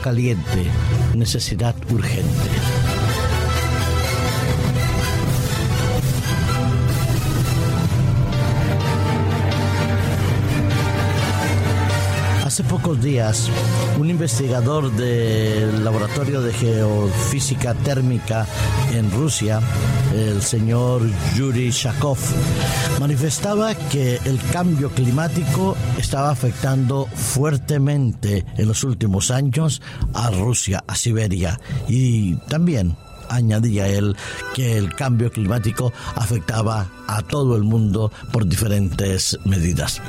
caliente, necesidad urgente. Hace pocos días, un investigador del Laboratorio de Geofísica Térmica en Rusia, el señor Yuri Shakov, manifestaba que el cambio climático estaba afectando fuertemente en los últimos años a Rusia, a Siberia y también añadía él que el cambio climático afectaba a todo el mundo por diferentes medidas.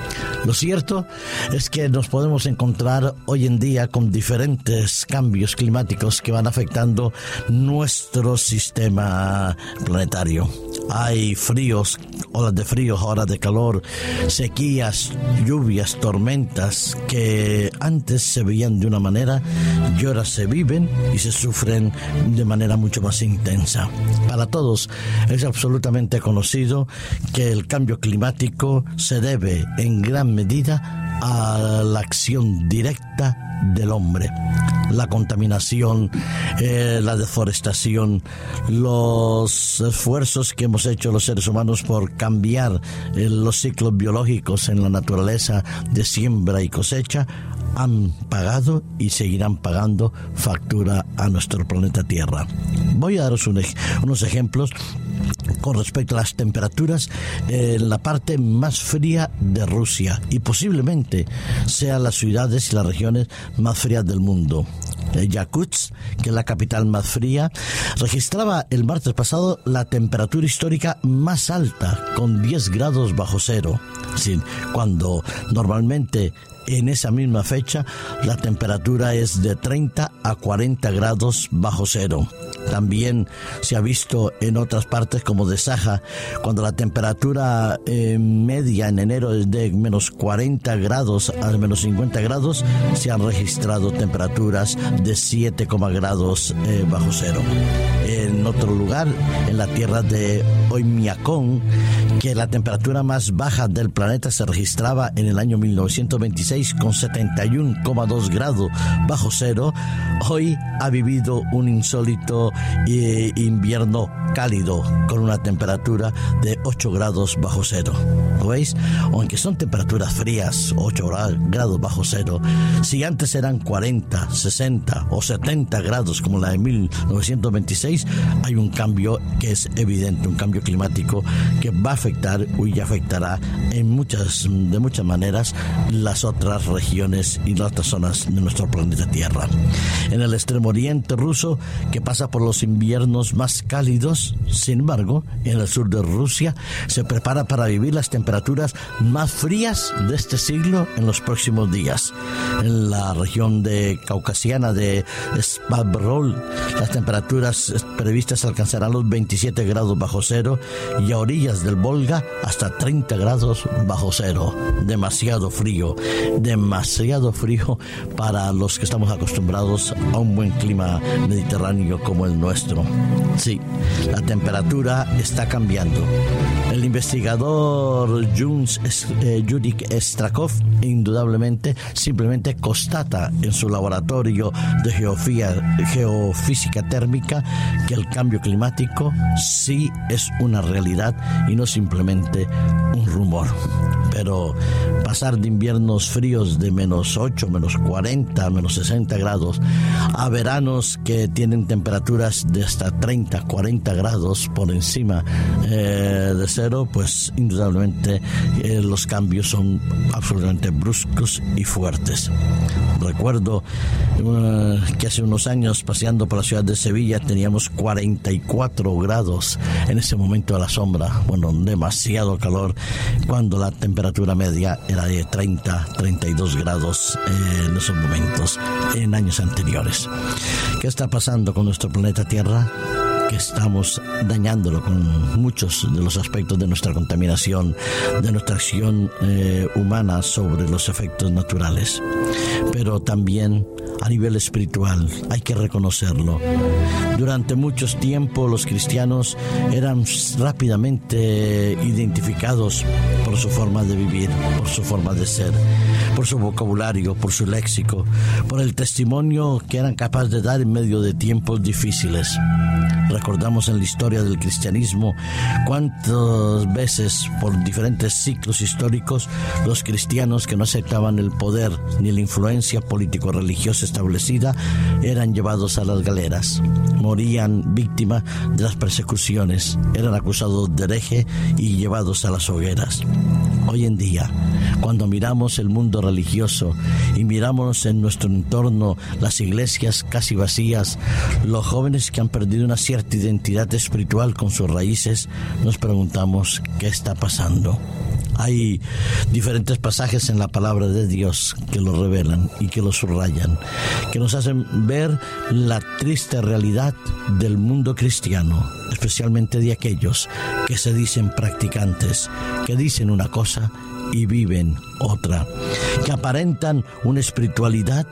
Lo cierto es que nos podemos encontrar hoy en día con diferentes cambios climáticos que van afectando nuestro sistema planetario. Hay fríos, olas de frío, horas de calor, sequías, lluvias, tormentas que antes se veían de una manera y ahora se viven y se sufren de manera mucho más intensa. Para todos es absolutamente conocido que el cambio climático se debe en gran medida a la acción directa del hombre. La contaminación, eh, la deforestación, los esfuerzos que hemos hecho los seres humanos por cambiar eh, los ciclos biológicos en la naturaleza de siembra y cosecha han pagado y seguirán pagando factura a nuestro planeta Tierra. Voy a daros unos ejemplos con respecto a las temperaturas en la parte más fría de Rusia y posiblemente sean las ciudades y las regiones más frías del mundo. Yakutsk, que es la capital más fría, registraba el martes pasado la temperatura histórica más alta, con 10 grados bajo cero. cuando normalmente en esa misma fecha la temperatura es de 30 a 40 grados bajo cero. También se ha visto en otras partes como de Saja, cuando la temperatura eh, media en enero es de menos 40 grados a menos 50 grados, se han registrado temperaturas de 7, grados eh, bajo cero. En otro lugar, en la tierra de Oymyakon, que la temperatura más baja del planeta se registraba en el año 1926 con 71,2 grados bajo cero, hoy ha vivido un insólito eh, invierno cálido con una temperatura de 8 grados bajo cero. ¿Lo veis? Aunque son temperaturas frías, 8 grados bajo cero, si antes eran 40, 60 o 70 grados como la de 1926, hay un cambio que es evidente, un cambio climático que va a afectar y afectará en muchas, de muchas maneras las otras regiones y las otras zonas de nuestro planeta Tierra. En el extremo oriente ruso, que pasa por los inviernos más cálidos, sin embargo, en el sur de Rusia se prepara para vivir las temperaturas más frías de este siglo en los próximos días. En la región de caucasiana de Spabrol, las temperaturas previstas alcanzarán los 27 grados bajo cero y a orillas del Volga hasta 30 grados bajo cero. Demasiado frío, demasiado frío para los que estamos acostumbrados a un buen clima mediterráneo como el nuestro. Sí, la temperatura está cambiando. El investigador Juns eh, Strakov indudablemente simplemente constata en su laboratorio de geofísica térmica que el cambio climático sí es una realidad y no simplemente un rumor. Pero pasar de inviernos fríos de menos 8, menos 40, menos 60 grados a veranos que tienen temperaturas de hasta 30, 40 grados por encima eh, de cero, pues indudablemente eh, los cambios son absolutamente bruscos y fuertes. Recuerdo eh, que hace unos años paseando por la ciudad de Sevilla teníamos 44 grados en ese momento a la sombra, bueno, demasiado calor, cuando la temperatura media era de 30, 32 grados en esos momentos, en años anteriores. ¿Qué está pasando con nuestro planeta Tierra? Que estamos dañándolo con muchos de los aspectos de nuestra contaminación, de nuestra acción eh, humana sobre los efectos naturales. Pero también a nivel espiritual, hay que reconocerlo. Durante muchos tiempos los cristianos eran rápidamente identificados por su forma de vivir, por su forma de ser por su vocabulario, por su léxico, por el testimonio que eran capaces de dar en medio de tiempos difíciles. Recordamos en la historia del cristianismo cuántas veces por diferentes ciclos históricos los cristianos que no aceptaban el poder ni la influencia político-religiosa establecida eran llevados a las galeras, morían víctimas de las persecuciones, eran acusados de hereje y llevados a las hogueras. Hoy en día, cuando miramos el mundo religioso y miramos en nuestro entorno las iglesias casi vacías, los jóvenes que han perdido una cierta identidad espiritual con sus raíces, nos preguntamos qué está pasando. Hay diferentes pasajes en la palabra de Dios que lo revelan y que lo subrayan, que nos hacen ver la triste realidad del mundo cristiano, especialmente de aquellos que se dicen practicantes, que dicen una cosa y viven otra, que aparentan una espiritualidad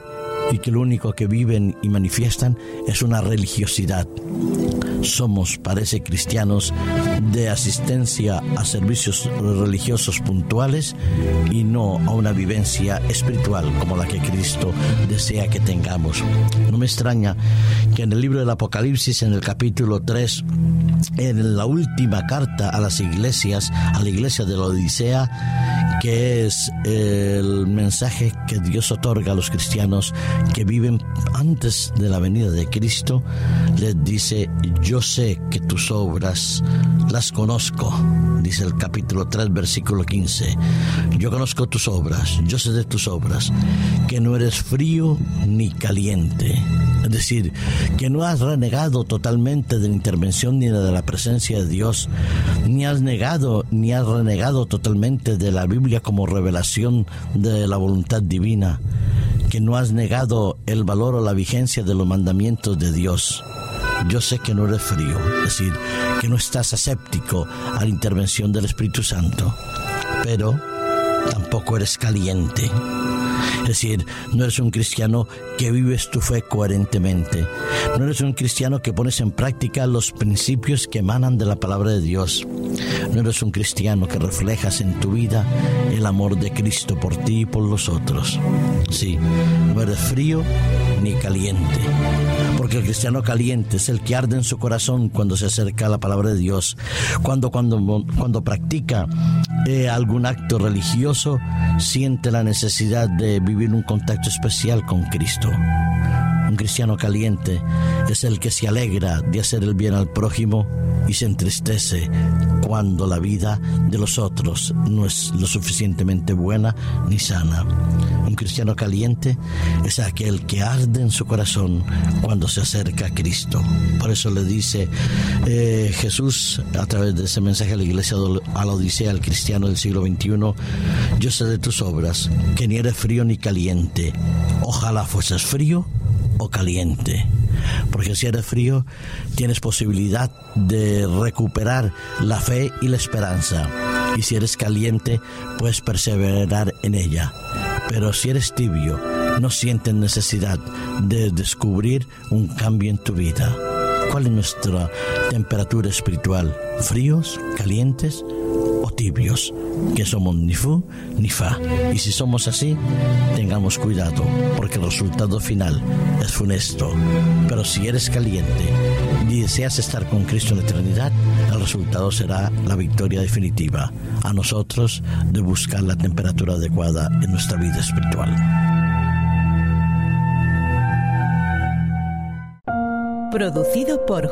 y que lo único que viven y manifiestan es una religiosidad. Somos, parece, cristianos de asistencia a servicios religiosos puntuales y no a una vivencia espiritual como la que Cristo desea que tengamos. No me extraña que en el libro del Apocalipsis, en el capítulo 3, en la última carta a las iglesias, a la iglesia de la Odisea, que es el mensaje que Dios otorga a los cristianos que viven antes de la venida de Cristo, les dice, yo sé que tus obras las conozco, dice el capítulo 3, versículo 15, yo conozco tus obras, yo sé de tus obras, que no eres frío ni caliente. Es decir, que no has renegado totalmente de la intervención ni de la presencia de Dios, ni has negado ni has renegado totalmente de la Biblia como revelación de la voluntad divina, que no has negado el valor o la vigencia de los mandamientos de Dios. Yo sé que no eres frío, es decir, que no estás aséptico a la intervención del Espíritu Santo, pero tampoco eres caliente. Es decir, no eres un cristiano que vives tu fe coherentemente. No eres un cristiano que pones en práctica los principios que emanan de la palabra de Dios. No eres un cristiano que reflejas en tu vida el amor de Cristo por ti y por los otros. Sí, no eres frío ni caliente. Porque el cristiano caliente es el que arde en su corazón cuando se acerca a la palabra de Dios. Cuando, cuando, cuando practica eh, algún acto religioso, siente la necesidad de vivir un contacto especial con Cristo. Un cristiano caliente es el que se alegra de hacer el bien al prójimo y se entristece cuando la vida de los otros no es lo suficientemente buena ni sana. Un cristiano caliente es aquel que arde en su corazón cuando se acerca a Cristo. Por eso le dice eh, Jesús a través de ese mensaje a la iglesia, a la Odisea, al cristiano del siglo XXI, yo sé de tus obras, que ni eres frío ni caliente. Ojalá fueses frío o caliente. Porque si eres frío, tienes posibilidad de recuperar la fe y la esperanza. Y si eres caliente, puedes perseverar en ella. Pero si eres tibio, no sientes necesidad de descubrir un cambio en tu vida. ¿Cuál es nuestra temperatura espiritual? ¿Fríos? ¿Calientes? Tibios, que somos ni fu ni fa. Y si somos así, tengamos cuidado, porque el resultado final es funesto. Pero si eres caliente y deseas estar con Cristo en la eternidad, el resultado será la victoria definitiva. A nosotros de buscar la temperatura adecuada en nuestra vida espiritual. Producido por